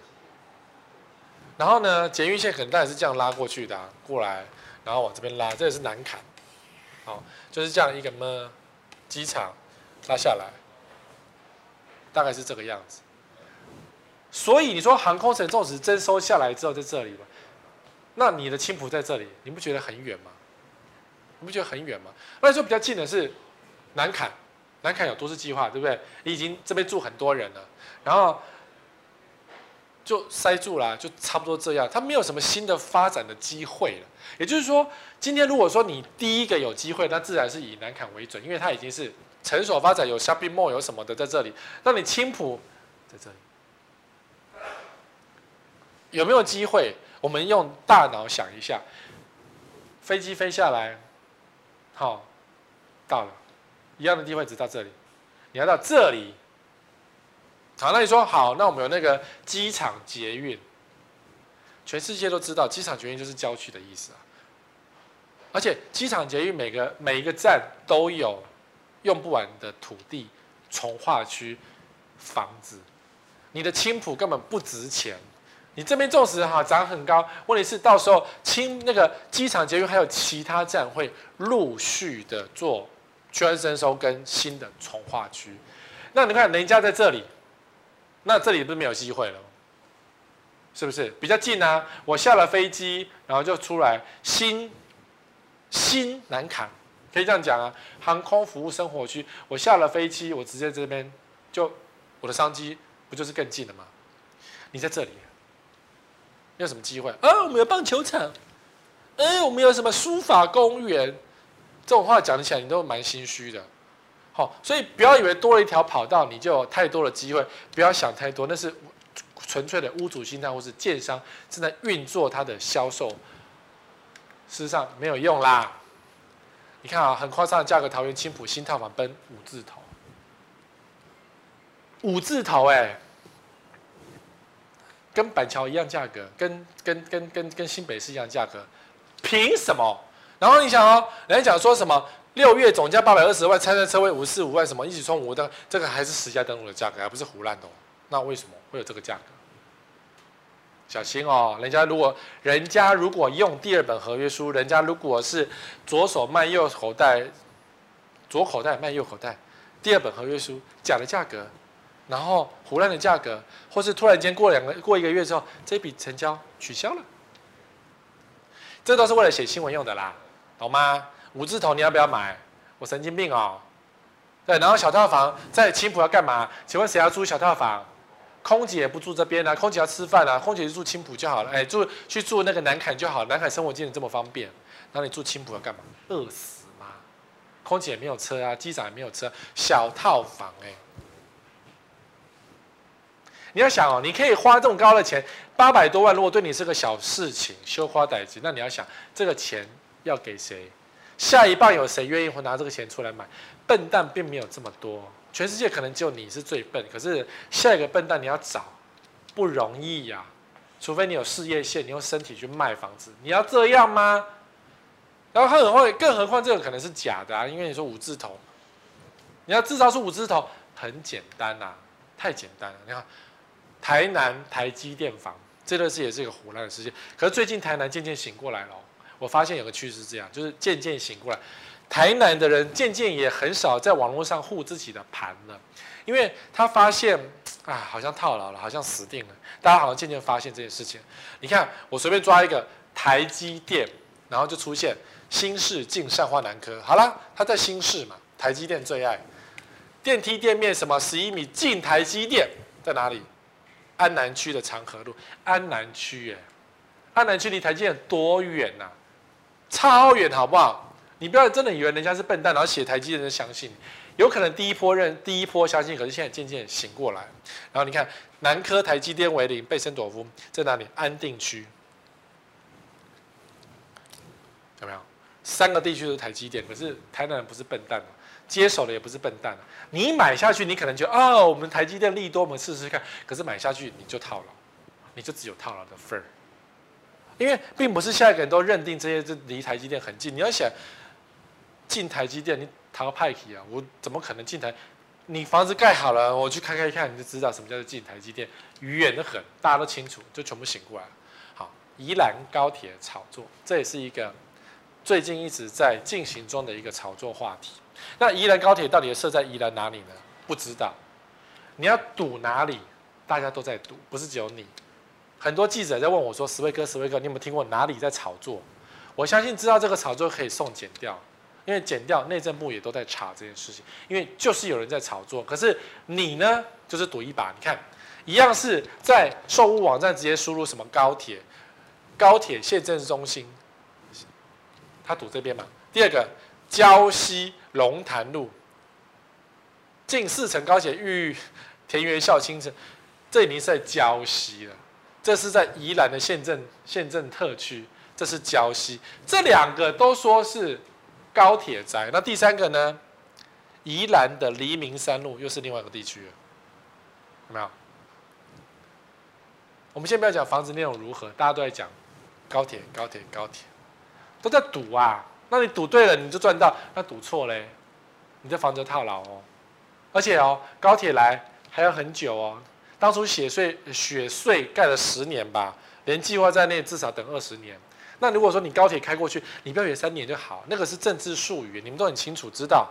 然后呢，捷运线可能当然是这样拉过去的啊，过来。然后往这边拉，这也是南坎，好，就是这样一个么机场拉下来，大概是这个样子。所以你说航空城种植征收下来之后在这里嘛，那你的青浦在这里，你不觉得很远吗？你不觉得很远吗？那说比较近的是南坎，南坎有都市计划，对不对？你已经这边住很多人了，然后。就塞住了，就差不多这样，它没有什么新的发展的机会了。也就是说，今天如果说你第一个有机会，那自然是以南坎为准，因为它已经是成熟发展，有 shopping mall 有什么的在这里。那你青埔在这里有没有机会？我们用大脑想一下，飞机飞下来，好，到了，一样的地位只到这里，你要到这里。好，那你说好，那我们有那个机场捷运，全世界都知道，机场捷运就是郊区的意思啊。而且机场捷运每个每一个站都有用不完的土地、从化区、房子，你的青埔根本不值钱。你这边种植哈涨很高，问题是到时候青那个机场捷运还有其他站会陆续的做区分征收跟新的从化区。那你看人家在这里。那这里不是没有机会了，是不是比较近啊？我下了飞机，然后就出来新新南崁，可以这样讲啊。航空服务生活区，我下了飞机，我直接这边就我的商机不就是更近了吗？你在这里，你有什么机会啊？我们有棒球场，哎，我们有什么书法公园？这种话讲起来，你都蛮心虚的。好，所以不要以为多了一条跑道，你就有太多的机会。不要想太多，那是纯粹的屋主心态，或是建商正在运作它的销售。事实上没有用啦。你看啊，很夸张的价格，桃园青埔新套房奔五字头，五字头哎、跟板桥一样价格，跟跟跟跟跟新北市一样价格，凭什么？然后你想哦，人家讲说什么六月总价八百二十万，参赛车位五四五万，什么一起冲五灯，这个还是实价登录的价格，还不是胡烂的。哦那为什么会有这个价格？小心哦，人家如果人家如果用第二本合约书，人家如果是左手卖右口袋，左口袋卖右口袋，第二本合约书假的价格，然后胡烂的价格，或是突然间过两个过一个月之后，这笔成交取消了，这都是为了写新闻用的啦，懂吗？五字头你要不要买？我神经病哦。对，然后小套房在青浦要干嘛？请问谁要租小套房？空姐也不住这边啊，空姐要吃饭啊，空姐就住青浦就好了，哎，住去住那个南崁就好了，南崁生活机能这么方便，那你住青浦要干嘛？饿死吗？空姐也没有车啊，机长也没有车，小套房哎，你要想哦，你可以花这么高的钱，八百多万，如果对你是个小事情，羞花歹志，那你要想这个钱要给谁？下一棒有谁愿意会拿这个钱出来买？笨蛋并没有这么多。全世界可能只有你是最笨，可是下一个笨蛋你要找不容易呀、除非你有事业线，你用身体去卖房子，你要这样吗？然后他很会，更何况这个可能是假的啊，因为你说五字头，你要制造出五字头很简单呐、啊，太简单了。你看台南台积电房，这个是也是一个胡乱的事情，可是最近台南渐渐醒过来了，我发现有个趋势是这样，就是渐渐醒过来。台南的人渐渐也很少在网络上护自己的盘了，因为他发现啊，好像套牢了，好像死定了。大家好像渐渐发现这件事情。你看，我随便抓一个台积电，然后就出现新市进善化南科。好了，他在新市嘛，台积电最爱电梯店面什么十一米进台积电在哪里？安南区的长河路，安南区耶，安南区离台积电多远呐、啊？超远，好不好？你不要真的以为人家是笨蛋，然后写台积电就相信，有可能第一波认第一波相信，可是现在渐渐醒过来。然后你看南科台积电为零，贝森朵夫在哪里？安定区有没有？三个地区都是台积电，可是台南人不是笨蛋，接手的也不是笨蛋。你买下去，你可能就哦，我们台积电利多，我们试试看。可是买下去你就套牢，你就只有套牢的份儿。因为并不是下一个人都认定这些这离台积电很近，你要想。进台积电，你谈个派气啊！我怎么可能进台？你房子盖好了，我去开开看，你就知道什么叫做进台积电，远得很，大家都清楚，就全部醒过来了。好，宜兰高铁炒作，这也是一个最近一直在进行中的一个炒作话题。那宜兰高铁到底设在宜兰哪里呢？不知道。你要赌哪里？大家都在赌，不是只有你。很多记者在问我说：“石威哥，石威哥，你有没有听过哪里在炒作？”我相信知道这个炒作可以送检掉。因为检掉内政部也都在查这件事情，因为就是有人在炒作，可是你呢，就是赌一把。你看，一样是在售屋网站直接输入什么高铁，高铁县政中心，他赌这边嘛。第二个，礁溪龙潭路，近四层高铁玉田园校清城，这已经是在礁溪了，这是在宜兰的县政县政特区，这是礁溪，这两个都说是。高铁宅，那第三个呢？宜兰的黎明山路又是另外一个地区，有没有？我们先不要讲房子内容如何，大家都在讲高铁，高铁，高铁，都在赌啊。那你赌对了，你就赚到；那赌错嘞，你这房子套牢哦。而且哦，高铁来还要很久哦。当初雪隧雪隧盖了十年吧，连计划在内，至少等二十年。那如果说你高铁开过去，你不要以为三年就好，那个是政治术语，你们都很清楚知道。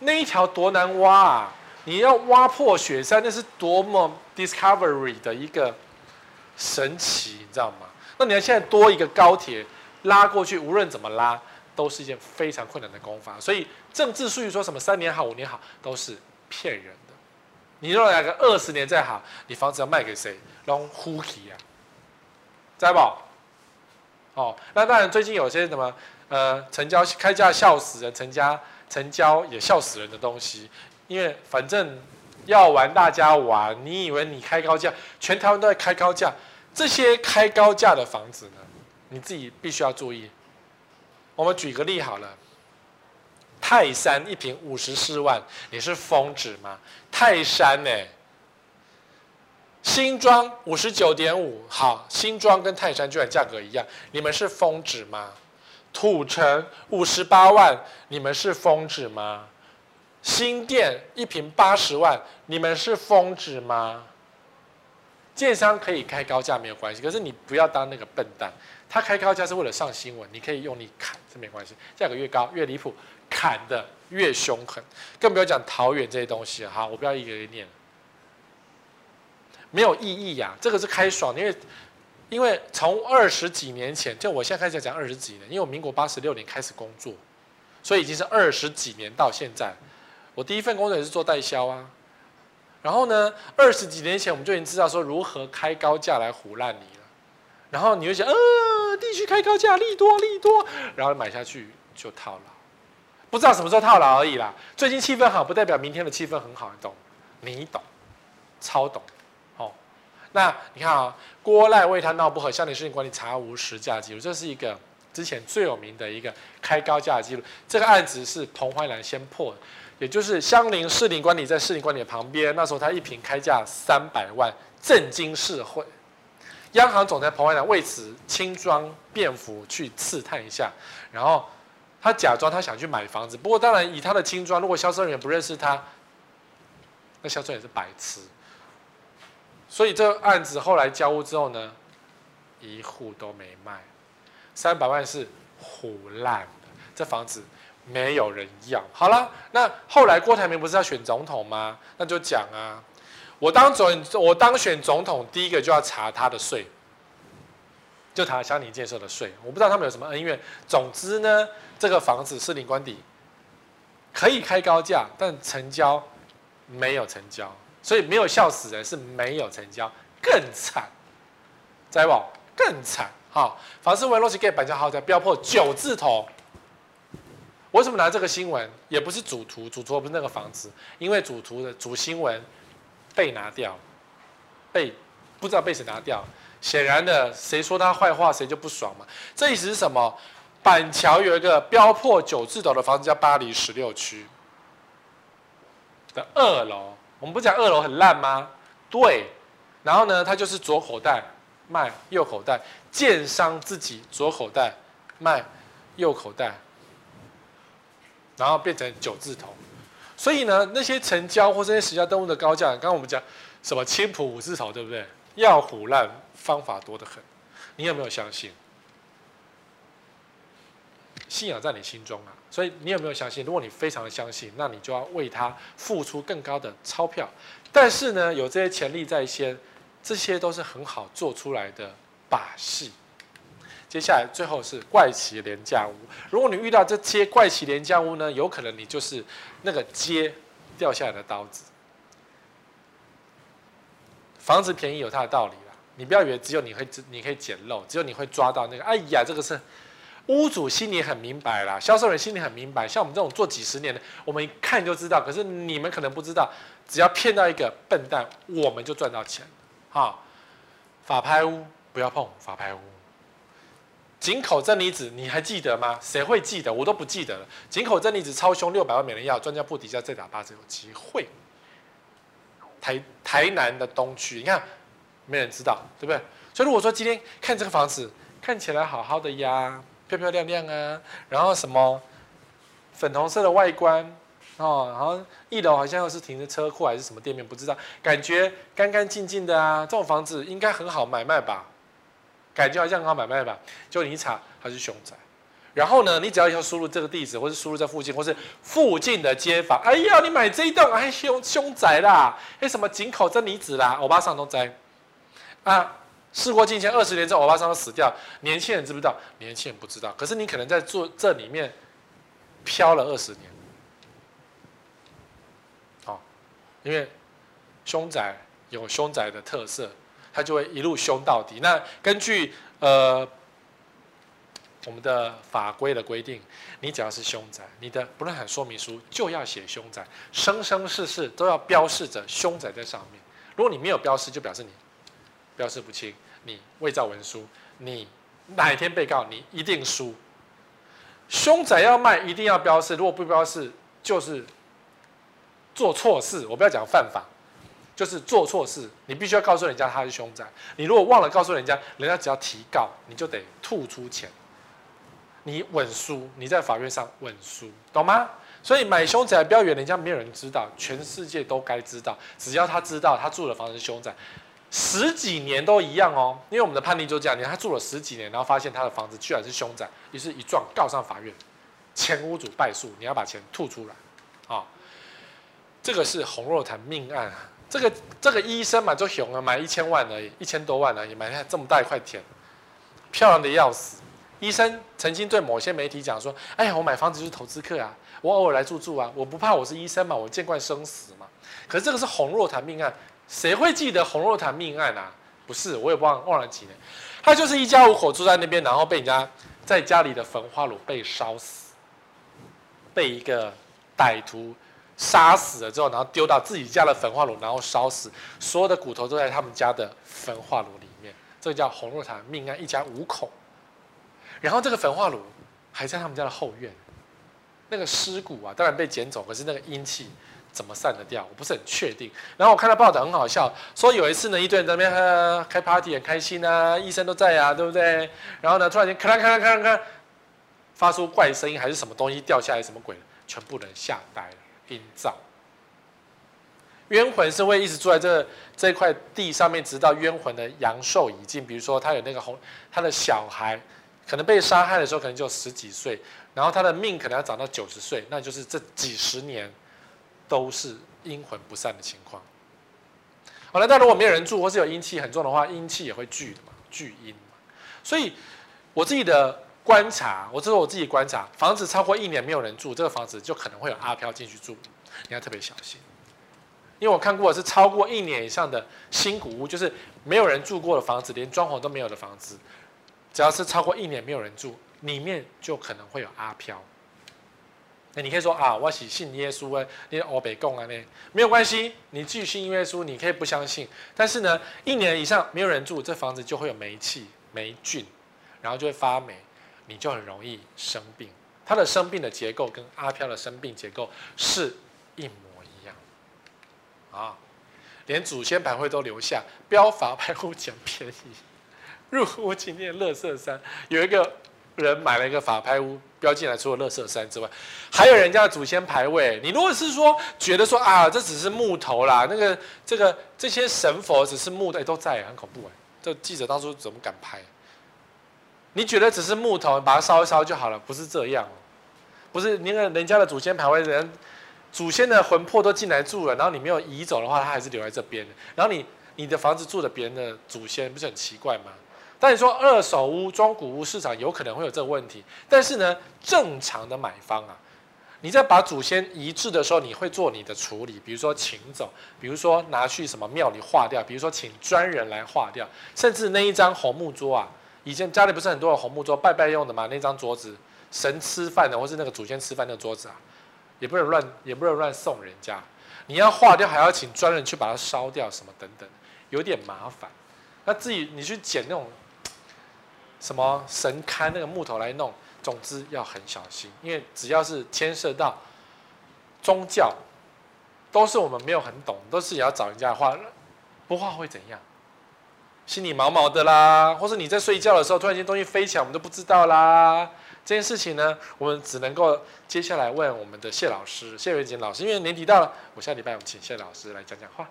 那一条多难挖啊！你要挖破雪山，那是多么 discovery 的一个神奇，你知道吗？那你要现在多一个高铁拉过去，无论怎么拉，都是一件非常困难的工法。所以政治术语说什么三年好、五年好，都是骗人。你若来个二十年再好，你房子要卖给谁？让呼气啊，知道不？哦，那当然最近有些什么呃成交开价笑死人，成交成交也笑死人的东西，因为反正要玩大家玩，你以为你开高价，全台湾都在开高价，这些开高价的房子呢，你自己必须要注意。我们举个例好了，泰山一瓶五十四万，你是疯子吗？泰山呢、新庄五十九点五，好，新庄跟泰山居然价格一样，你们是疯子吗？土城五十八万，你们是疯子吗？新店一瓶八十万，你们是疯子吗？建商可以开高价没有关系，可是你不要当那个笨蛋，他开高价是为了上新闻，你可以用力砍，这没关系，价格越高越离谱，砍的越凶狠，更不要讲桃园这些东西，好，我不要一个一个念。没有意义呀、啊，这个是开爽，因为因为从二十几年前，就我现在开始讲二十几年，因为我民国八十六年开始工作，所以已经是二十几年到现在。我第一份工作也是做代销啊，然后呢，二十几年前我们就已经知道说如何开高价来唬烂你了，然后你就想，呃，地区开高价，利多利多，然后买下去就套牢，不知道什么时候套牢而已啦。最近气氛好，不代表明天的气氛很好，你懂？你懂，超懂。哦那你看啊、郭赖为他闹不和，香林士林管理查无实价记录，这是一个之前最有名的一个开高价的记录。这个案子是彭淮南先破的，也就是香林士林管理在士林管理的旁边，那时候他一坪开价三百万，震惊社会。央行总裁彭淮南为此轻装便服去刺探一下，然后他假装他想去买房子，不过当然以他的轻装，如果销售人员不认识他，那销售也是白痴。所以这个案子后来交屋之后呢，一户都没卖，三百万是唬烂的，这房子没有人要。好了，那后来郭台铭不是要选总统吗？那就讲啊，我当总我当选总统，第一个就要查他的税，就查乡里建设的税。我不知道他们有什么恩怨。总之呢，这个房子士林官邸可以开高价，但成交没有成交。所以没有笑死人，是没有成交，更惨，知不？更惨。好，房市为 Logic 板桥豪宅标破九字头。为什么拿这个新闻？也不是主图，主图不是那个房子，因为主图的主新闻被拿掉，被不知道被谁拿掉。显然的，谁说他坏话，谁就不爽嘛。这意思是什么？板桥有一个标破九字头的房子，叫巴黎十六区的二楼。我们不讲二楼很烂吗？对，然后呢，它就是左口袋卖右口袋，建商自己左口袋卖右口袋，然后变成九字头。所以呢，那些成交或这些实价登录的高价，刚刚我们讲什么青埔五字头，对不对？要唬烂方法多得很，你有没有相信？信仰在你心中啊，所以你有没有相信？如果你非常的相信，那你就要为他付出更高的钞票。但是呢，有这些潜力在先，这些都是很好做出来的把戏。接下来最后是怪奇廉价屋。如果你遇到这些怪奇廉价屋呢，有可能你就是那个接掉下来的刀子。房子便宜有它的道理啦，你不要以为只有你会你可以捡漏，只有你会抓到那个。哎呀，这个是。屋主心里很明白啦，销售人心里很明白。像我们这种做几十年的，我们一看就知道。可是你们可能不知道，只要骗到一个笨蛋，我们就赚到钱。哈，法拍屋不要碰法拍屋。井口真理子你还记得吗？谁会记得？我都不记得了。井口真理子超凶，六百万没人要，专家铺底下再打八折有机会。台台南的东区，你看没人知道，对不对？所以如果说今天看这个房子看起来好好的呀。漂漂亮亮啊，然后什么粉红色的外观哦，然后一楼好像又是停着车库还是什么店面，不知道，感觉干干净净的啊，这种房子应该很好买卖吧？感觉好像很好买卖吧？就你一查它是凶宅，然后呢，你只要以后输入这个地址，或是输入在附近，或是附近的街坊，哎呀，你买这一栋还凶凶宅啦？哎，什么井口真离子啦，欧巴桑都在啊。事过境迁，二十年之后，欧巴桑都死掉。年轻人知不知道？年轻人不知道。可是你可能在做这里面飘了二十年，好，因为凶宅有凶宅的特色，它就会一路凶到底。那根据呃我们的法规的规定，你只要是凶宅，你的不动产说明书就要写凶宅，生生世世都要标示着凶宅在上面。如果你没有标示，就表示你标示不清，你伪造文书，你哪一天被告，你一定输。凶宅要卖，一定要标示，如果不标示，就是做错事。我不要讲犯法，就是做错事，你必须要告诉人家他是凶宅。你如果忘了告诉人家，人家只要提告，你就得吐出钱。你稳输，你在法院上稳输，懂吗？所以买凶宅标语，人家没有人知道，全世界都该知道。只要他知道他住的房子是凶宅，十几年都一样哦。因为我们的判例就这样，你看他住了十几年，然后发现他的房子居然是凶宅，于是一状告上法院，前屋主败诉，你要把钱吐出来，啊、哦，这个是洪若潭命案，这个这个医生嘛就熊了，买一千万而已，一千多万而已，买下这么大一块田，漂亮的要死。医生曾经对某些媒体讲说：“哎呀，我买房子就是投资客啊，我偶尔来住住啊，我不怕，我是医生嘛，我见惯生死嘛。”可是这个是洪若潭命案，谁会记得洪若潭命案啊？不是，我也忘忘了几年。他就是一家五口住在那边，然后被人家在家里的焚化炉被烧死，被一个歹徒杀死了之后，然后丢到自己家的焚化炉，然后烧死，所有的骨头都在他们家的焚化炉里面。这个叫洪若潭命案，一家五口。然后这个焚化炉还在他们家的后院，那个尸骨啊，当然被捡走，可是那个阴气怎么散得掉？我不是很确定。然后我看到报道很好笑，说有一次呢，一堆人在那边喝开 party 很开心啊，医生都在啊，对不对？然后呢，突然间咔啦咔啦咔啦咔，发出怪声音，还是什么东西掉下来，什么鬼？全部人吓呆了，阴造。冤魂是会一直住在这这块地上面，直到冤魂的阳寿已尽。比如说他有那个红，他的小孩。可能被杀害的时候可能就十几岁，然后他的命可能要长到九十岁，那就是这几十年都是阴魂不散的情况。好了，但如果没有人住，或是有阴气很重的话，阴气也会聚的嘛，聚阴。所以我自己的观察，我这是我自己观察，房子超过一年没有人住，这个房子就可能会有阿飘进去住，你要特别小心。因为我看过是超过一年以上的新古屋，就是没有人住过的房子，连装潢都没有的房子。只要是超过一年没有人住，里面就可能会有阿飘。那你可以说啊，我是信耶稣啊，你欧北共啊，那没有关系，你继续信耶稣，你可以不相信。但是呢，一年以上没有人住，这房子就会有霉气、霉菌，然后就会发霉，你就很容易生病。它的生病的结构跟阿飘的生病结构是一模一样。啊，连祖先牌位都留下，标法拍户捡便宜。入屋今天乐色山，有一个人买了一个法拍屋，标进来除了乐色山之外，还有人家的祖先牌位。你如果是说觉得说啊，这只是木头啦，那个这个这些神佛只是木头，欸、都在，很恐怖哎。这记者当初怎么敢拍？你觉得只是木头，把它烧一烧就好了？不是这样，不是那个人家的祖先牌位，人祖先的魂魄都进来住了，然后你没有移走的话，他还是留在这边。然后你你的房子住的别人的祖先，不是很奇怪吗？但你说二手屋、中古屋市场有可能会有这个问题，但是呢，正常的买方啊，你在把祖先移置的时候，你会做你的处理，比如说请走，比如说拿去什么庙里化掉，比如说请专人来化掉，甚至那一张红木桌啊，以前家里不是很多的红木桌拜拜用的嘛，那张桌子神吃饭的，或是那个祖先吃饭那个桌子啊，也不能乱，也不能乱送人家，你要化掉还要请专人去把它烧掉，什么等等，有点麻烦。那自己你去捡那种。什么神龛那个木头来弄，总之要很小心，因为只要是牵涉到宗教，都是我们没有很懂，都是也要找人家画，不画会怎样？心里毛毛的啦，或是你在睡觉的时候，突然间东西飞起来，我们都不知道啦。这件事情呢，我们只能够接下来问我们的谢老师，谢维锦老师，因为年底到了，我下礼拜我们请谢老师来讲讲话，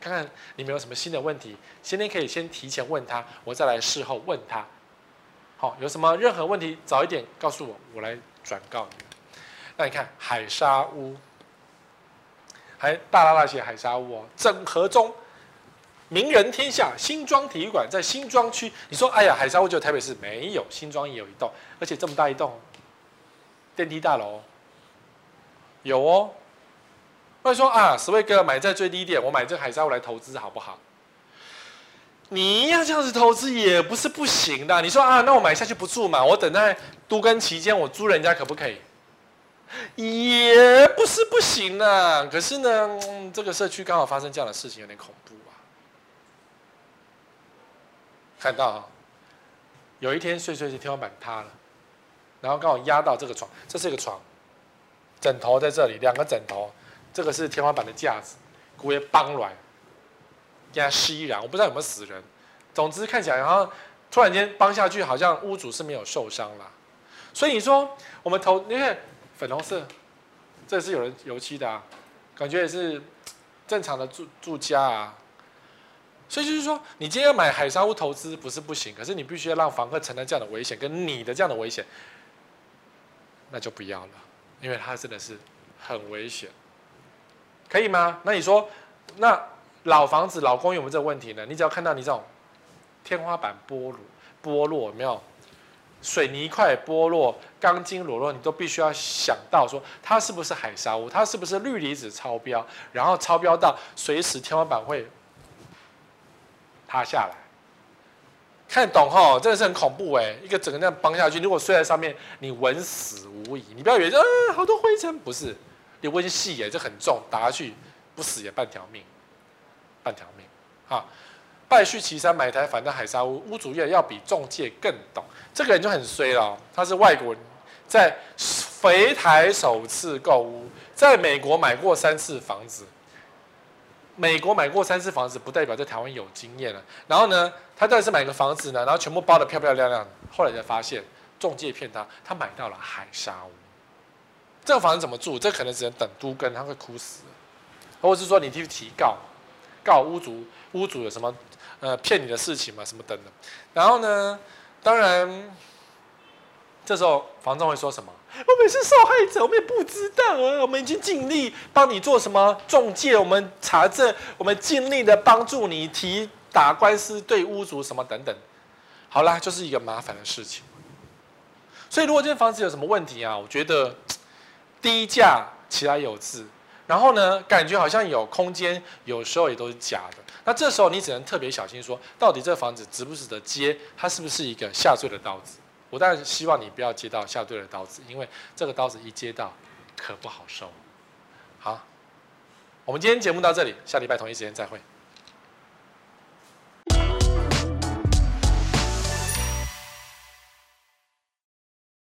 看看你们有什么新的问题，今天可以先提前问他，我再来事后问他。好，有什么任何问题，早一点告诉我，我来转告你。那你看海沙屋，还大大大写海沙屋哦，整合中，名人天下，新庄体育馆在新庄区。你说，哎呀，海沙屋就台北市没有，新庄也有一栋，而且这么大一栋，电梯大楼有哦。或者说啊，十位哥买在最低点，我买这海沙屋来投资好不好？你要这样子投资也不是不行的。你说啊，那我买下去不住嘛？我等在都更期间我租人家可不可以？也不是不行啊。可是呢，这个社区刚好发生这样的事情，有点恐怖啊。看到啊，有一天睡睡睡，天花板塌了，然后刚好压到这个床，这是一个床，枕头在这里，两个枕头，这个是天花板的架子，骨也崩软。给他吸燃，我不知道有没有死人。总之看起来，好像突然间崩下去，好像屋主是没有受伤啦。所以你说我们投，你看粉红色，这是有人油漆的啊，感觉也是正常的住住家啊。所以就是说，你今天要买海沙屋投资不是不行，可是你必须要让房客承担这样的危险，跟你的这样的危险，那就不要了，因为它真的是很危险，可以吗？那你说那？老房子、老公有没有这个问题呢？你只要看到你这种天花板剥落、剥落有没有水泥块剥落、钢筋裸露，你都必须要想到说，它是不是海砂屋？它是不是氯离子超标？然后超标到随时天花板会塌下来，看懂齁？真的是很恐怖哎！一个整个这样崩下去，如果睡在上面，你闻死无疑。你不要以为啊，好多灰尘，不是，你温细哎，这很重，打下去不死也半条命。半条命，啊！败絮其三，买台反正海砂屋，屋主业要比中介更懂，这个人就很衰了。他是外国人，在肥台首次购屋，在美国买过三次房子。美国买过三次房子，不代表在台湾有经验了。然后呢，他到底是买个房子呢？然后全部包得漂漂亮亮。后来才发现，中介骗他，他买到了海砂屋。这个房子怎么住？这可能只能等都更，他会哭死。或者是说，你去提告。告屋主，屋主有什么呃骗你的事情嘛？什么等等，然后呢，当然，这时候房东会说什么？我们是受害者，我们也不知道啊。我们已经尽力帮你做什么中介，我们查证，我们尽力的帮助你提打官司，对屋主什么等等。好啦，就是一个麻烦的事情。所以如果这间房子有什么问题啊，我觉得低价其来有自。然后呢，感觉好像有空间，有时候也都是假的。那这时候你只能特别小心说，到底这房子值不值得接？它是不是一个下坠的刀子？我当然希望你不要接到下坠的刀子，因为这个刀子一接到，可不好收。好，我们今天节目到这里，下礼拜同一时间再会。